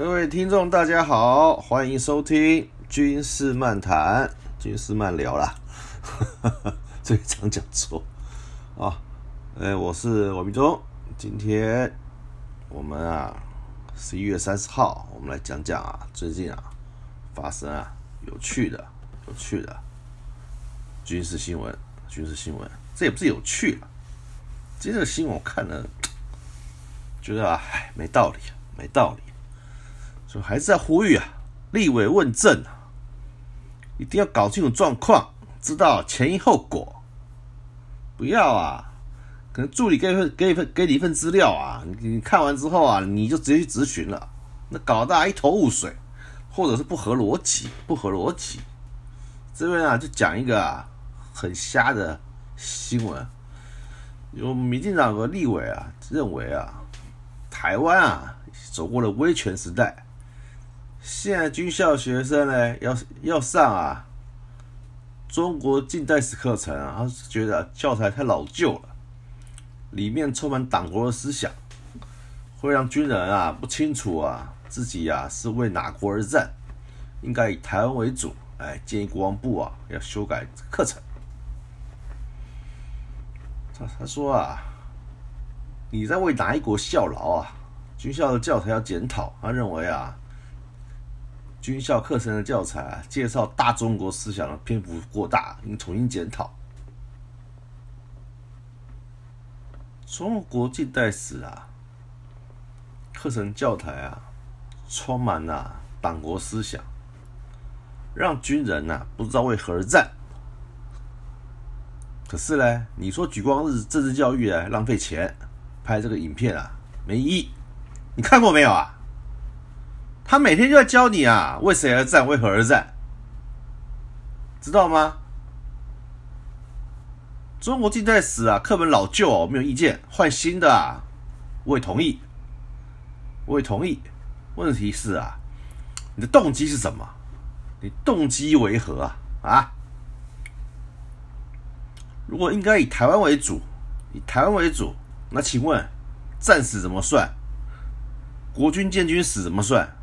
各位听众，大家好，欢迎收听军事漫谈、军事漫聊啦。这一场讲错啊！哎，我是王明忠。今天我们啊，十一月三十号，我们来讲讲啊，最近啊发生啊有趣的、有趣的军事新闻。军事新闻，这也不是有趣了。今天的新闻我看了，觉得啊，唉，没道理，没道理。所以还是在呼吁啊，立委问政，一定要搞清楚状况，知道前因后果，不要啊，可能助理给份给一份给你一份资料啊，你看完之后啊，你就直接去咨询了，那搞大家一头雾水，或者是不合逻辑，不合逻辑。这边啊，就讲一个啊，很瞎的新闻，有民进党和立委啊，认为啊，台湾啊，走过了威权时代。现在军校学生呢，要要上啊中国近代史课程啊，他是觉得教材太老旧了，里面充满党国的思想，会让军人啊不清楚啊自己啊是为哪国而战，应该以台湾为主。哎，建议国防部啊要修改课程。他他说啊，你在为哪一国效劳啊？军校的教材要检讨。他认为啊。军校课程的教材啊，介绍大中国思想的篇幅过大，应重新检讨。中国近代史啊，课程教材啊，充满了党国思想，让军人呐不知道为何而战。可是呢，你说举光日政治教育啊，浪费钱，拍这个影片啊，没意义。你看过没有啊？他每天就要教你啊，为谁而战，为何而战，知道吗？中国近代史啊，课本老旧哦，没有意见，换新的啊，我也同意，我也同意。问题是啊，你的动机是什么？你动机为何啊？啊？如果应该以台湾为主，以台湾为主，那请问战史怎么算？国军建军史怎么算？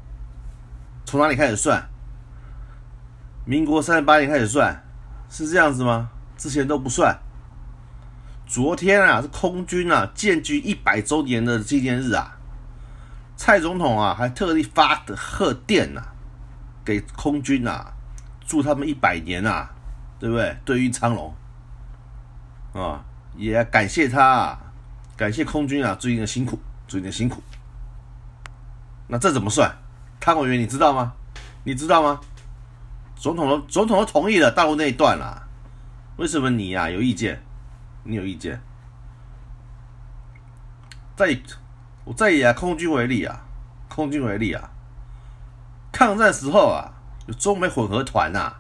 从哪里开始算？民国三十八年开始算，是这样子吗？之前都不算。昨天啊，是空军啊建军一百周年的纪念日啊，蔡总统啊还特地发的贺电呐，给空军呐，祝他们一百年呐，对不对？对于昌隆啊，也感谢他，感谢空军啊最近的辛苦，最近的辛苦。那这怎么算？汤委员，你知道吗？你知道吗？总统都总统都同意了大陆那一段了，为什么你呀有意见？你有意见？再我再以啊空军为例啊，空军为例啊，抗战时候啊有中美混合团呐，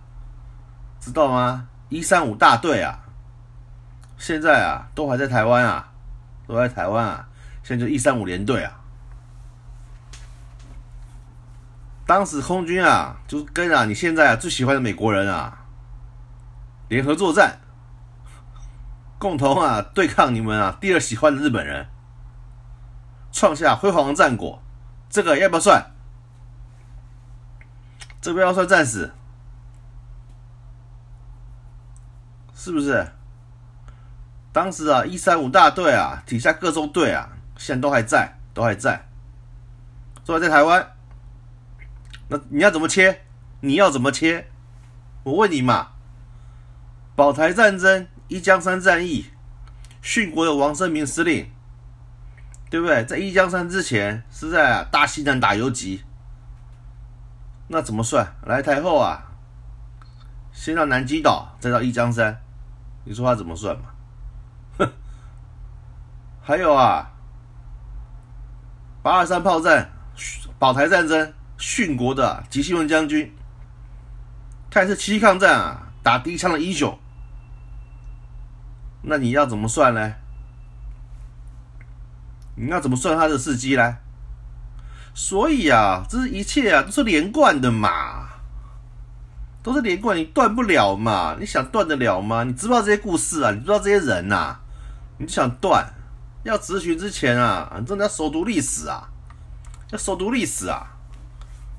知道吗？一三五大队啊，现在啊都还在台湾啊，都在台湾啊，现在就一三五连队啊。当时空军啊，就跟啊你现在啊最喜欢的美国人啊联合作战，共同啊对抗你们啊第二喜欢的日本人，创下辉煌战果。这个要不要算？这个要算战死，是不是？当时啊一三五大队啊底下各中队啊现在都还在，都还在，都还在台湾。那你要怎么切？你要怎么切？我问你嘛。保台战争、一江山战役，殉国的王生明司令，对不对？在一江山之前是在大西南打游击。那怎么算？来台后啊，先到南极岛，再到一江山，你说他怎么算嘛？哼。还有啊，八二三炮战、保台战争。殉国的吉西文将军，他也是七七抗战啊，打第一枪的英雄。那你要怎么算呢？你要怎么算他的事迹呢？所以啊，这是一切啊，都是连贯的嘛，都是连贯，你断不了嘛？你想断得了吗？你知不知道这些故事啊？你知道这些人呐？你想断，要咨询之前啊，你真的要熟读历史啊，要熟读历史啊。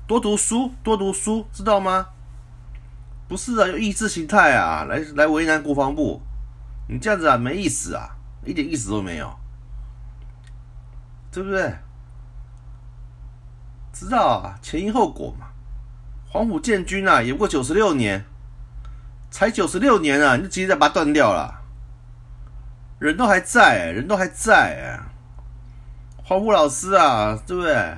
多读书，多读书，知道吗？不是啊，用意识形态啊，来来为难国防部，你这样子啊，没意思啊，一点意思都没有，对不对？知道啊，前因后果嘛。黄埔建军啊，也不过九十六年，才九十六年啊，你就直接再把它断掉了，人都还在，人都还在哎。黄埔老师啊，对不对？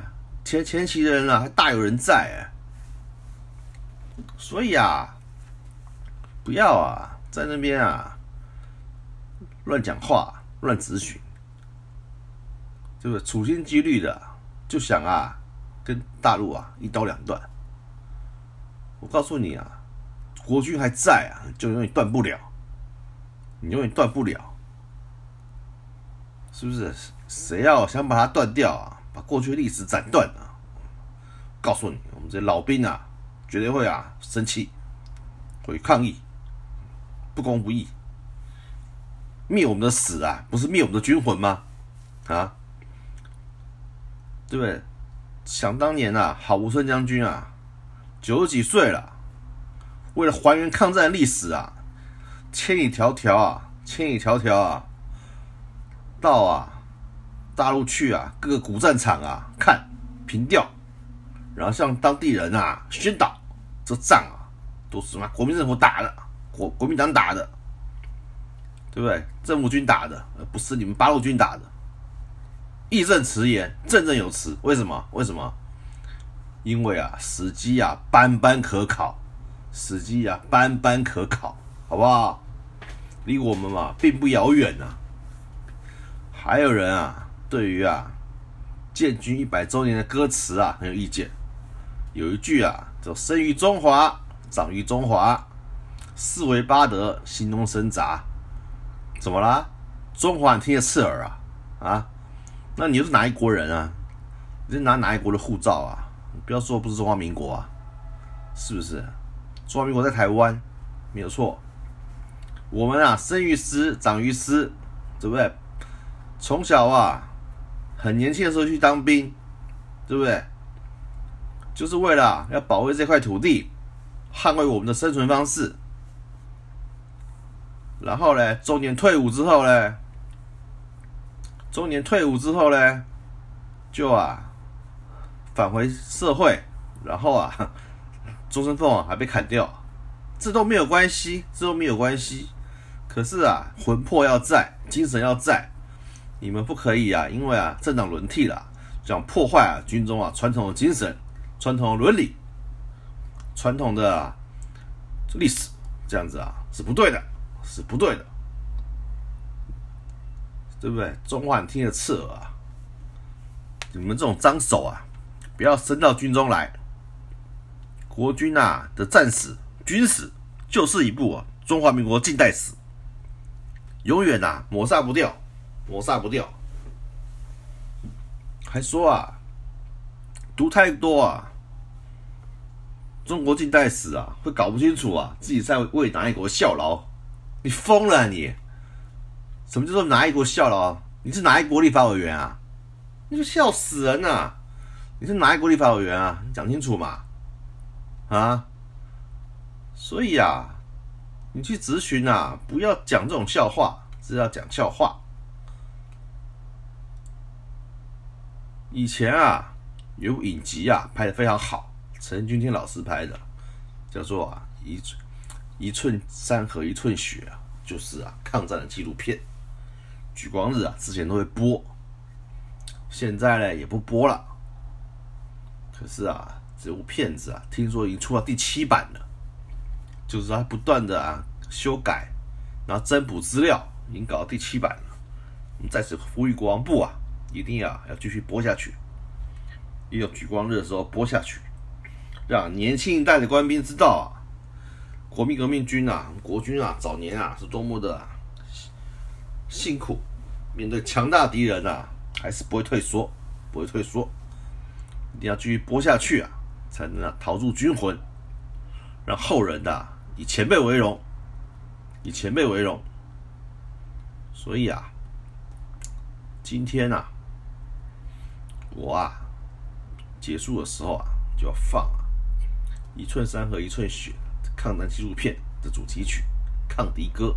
前前期的人啊，还大有人在哎。所以啊。不要啊，在那边啊乱讲话、乱咨询，对不对？处心积虑的就想啊跟大陆啊一刀两断。我告诉你啊，国军还在啊，就永远断不了，你永远断不了，是不是？谁要想把它断掉啊，把过去历史斩断啊？告诉你，我们这些老兵啊，绝对会啊生气，会抗议。不公不义，灭我们的死啊，不是灭我们的军魂吗？啊，对不对？想当年啊，郝无村将军啊，九十几岁了，为了还原抗战历史啊，千里迢迢啊，千里迢迢啊，到啊大陆去啊，各个古战场啊看凭吊，然后向当地人啊宣导，这仗啊都是什么国民政府打的。国国民党打的，对不对？政府军打的，而不是你们八路军打的。义正辞严，振振有词。为什么？为什么？因为啊，时机啊，斑斑可考，时机啊，斑斑可考，好不好？离我们嘛，并不遥远呐。还有人啊，对于啊，建军一百周年的歌词啊，很有意见。有一句啊，叫“生于中华，长于中华”。四维八德，心中生杂，怎么啦？中华你听得刺耳啊？啊？那你又是哪一国人啊？你是拿哪一国的护照啊？不要说不是中华民国啊，是不是？中华民国在台湾，没有错。我们啊，生于斯，长于斯，对不对？从小啊，很年轻的时候去当兵，对不对？就是为了要保卫这块土地，捍卫我们的生存方式。然后呢，中年退伍之后呢，中年退伍之后呢，就啊返回社会，然后啊 终身俸还被砍掉，这都没有关系，这都没有关系。可是啊，魂魄要在，精神要在，你们不可以啊，因为啊政党轮替了，想破坏啊军中啊传统的精神、传统伦理、传统的历史，这样子啊是不对的。是不对的，对不对？中华听得刺耳啊！你们这种脏手啊，不要伸到军中来。国军啊的战史、军史就是一部啊中华民国近代史，永远呐抹杀不掉，抹杀不掉。还说啊，读太多啊，中国近代史啊，会搞不清楚啊，自己在为哪一国效劳。你疯了你？什么叫做哪一国效劳？你是哪一国立法委员啊？你就笑死人呐！你是哪一国立法委员啊？你讲清楚嘛！啊！所以啊，你去咨询啊，不要讲这种笑话，是要讲笑话。以前啊，有部影集啊，拍的非常好，陈君天老师拍的，叫做啊一。一寸山河一寸血啊，就是啊，抗战的纪录片。举光日啊，之前都会播，现在呢也不播了。可是啊，这部片子啊，听说已经出到第七版了，就是他不断的啊修改，然后增补资料，已经搞到第七版了。我们在此呼吁国防部啊，一定要要继续播下去，利用举光日的时候播下去，让年轻一代的官兵知道啊。国民革命军啊，国军啊，早年啊是多么的辛苦，面对强大敌人啊，还是不会退缩，不会退缩，一定要继续播下去啊，才能啊陶铸军魂，让后人的以前辈为荣，以前辈为荣。所以啊，今天啊，我啊结束的时候啊，就要放啊，《一寸山河一寸血》抗战纪录片的主题曲《抗敌歌》，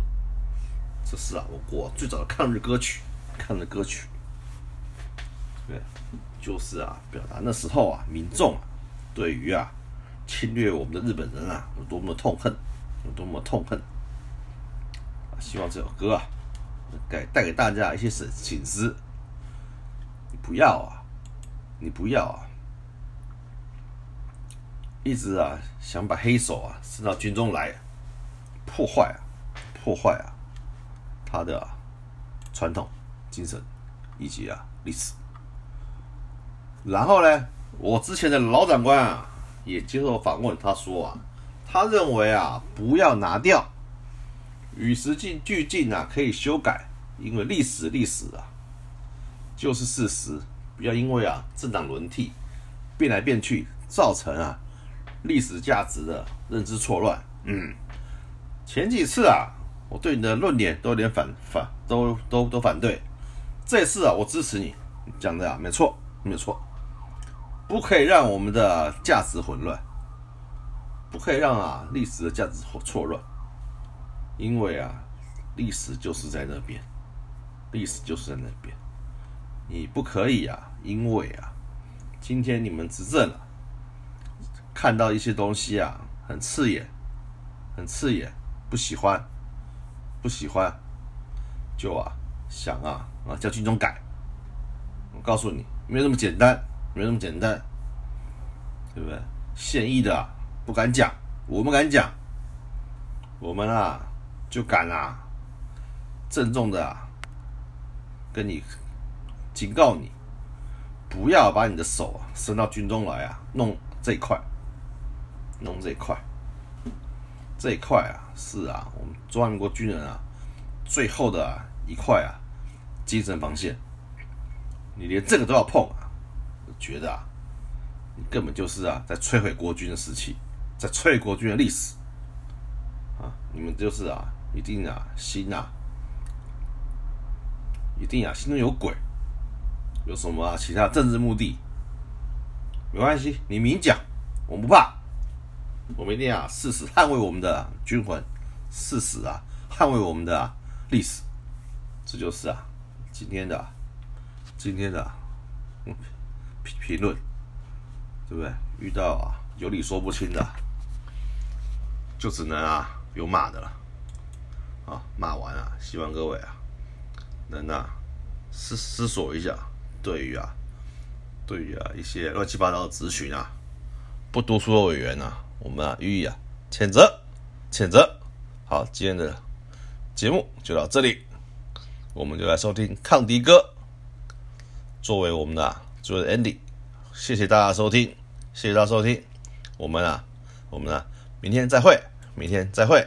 这是啊我国最早的抗日歌曲，抗日歌曲，对，就是啊表达那时候啊民众啊对于啊侵略我们的日本人啊有多么痛恨，有多么痛恨。希望这首歌啊，给带给大家一些省醒思。不要啊，你不要啊，一直啊想把黑手啊伸到军中来，破坏啊，破坏啊他的传统精神以及啊历史。然后呢，我之前的老长官啊也接受访问，他说啊，他认为啊不要拿掉。与时俱进啊，可以修改，因为历史历史啊，就是事实。不要因为啊政党轮替变来变去，造成啊历史价值的认知错乱。嗯，前几次啊，我对你的论点都有点反反，都都都反对。这次啊，我支持你讲的啊，没错，没错，不可以让我们的价值混乱，不可以让啊历史的价值错乱。因为啊，历史就是在那边，历史就是在那边，你不可以啊！因为啊，今天你们执政了，看到一些东西啊，很刺眼，很刺眼，不喜欢，不喜欢，就啊想啊啊叫军中改。我告诉你，没有那么简单，没有那么简单，对不对？现役的不敢讲，我们敢讲，我们啊。就敢啊！郑重的，跟你警告你，不要把你的手啊伸到军中来啊，弄这一块，弄这一块，这一块啊是啊，我们中华民国军人啊最后的一块啊精神防线，你连这个都要碰啊，我觉得啊，你根本就是啊在摧毁国军的士气，在摧毁国军的历史。啊，你们就是啊。一定啊，心啊，一定啊，心中有鬼，有什么？其他政治目的？没关系，你明讲，我们不怕，我们一定啊，誓死捍卫我们的军魂，誓死啊，捍卫我们的历史。这就是啊，今天的今天的评评论，对不对？遇到啊有理说不清的，就只能啊有骂的了。啊，骂完啊，希望各位啊，能啊思思索一下，对于啊，对于啊一些乱七八糟的咨询啊，不读书的委员啊，我们啊予以啊谴责，谴责。好，今天的节目就到这里，我们就来收听抗敌歌，作为我们的作为 Andy，。谢谢大家收听，谢谢大家收听，我们啊，我们啊，明天再会，明天再会。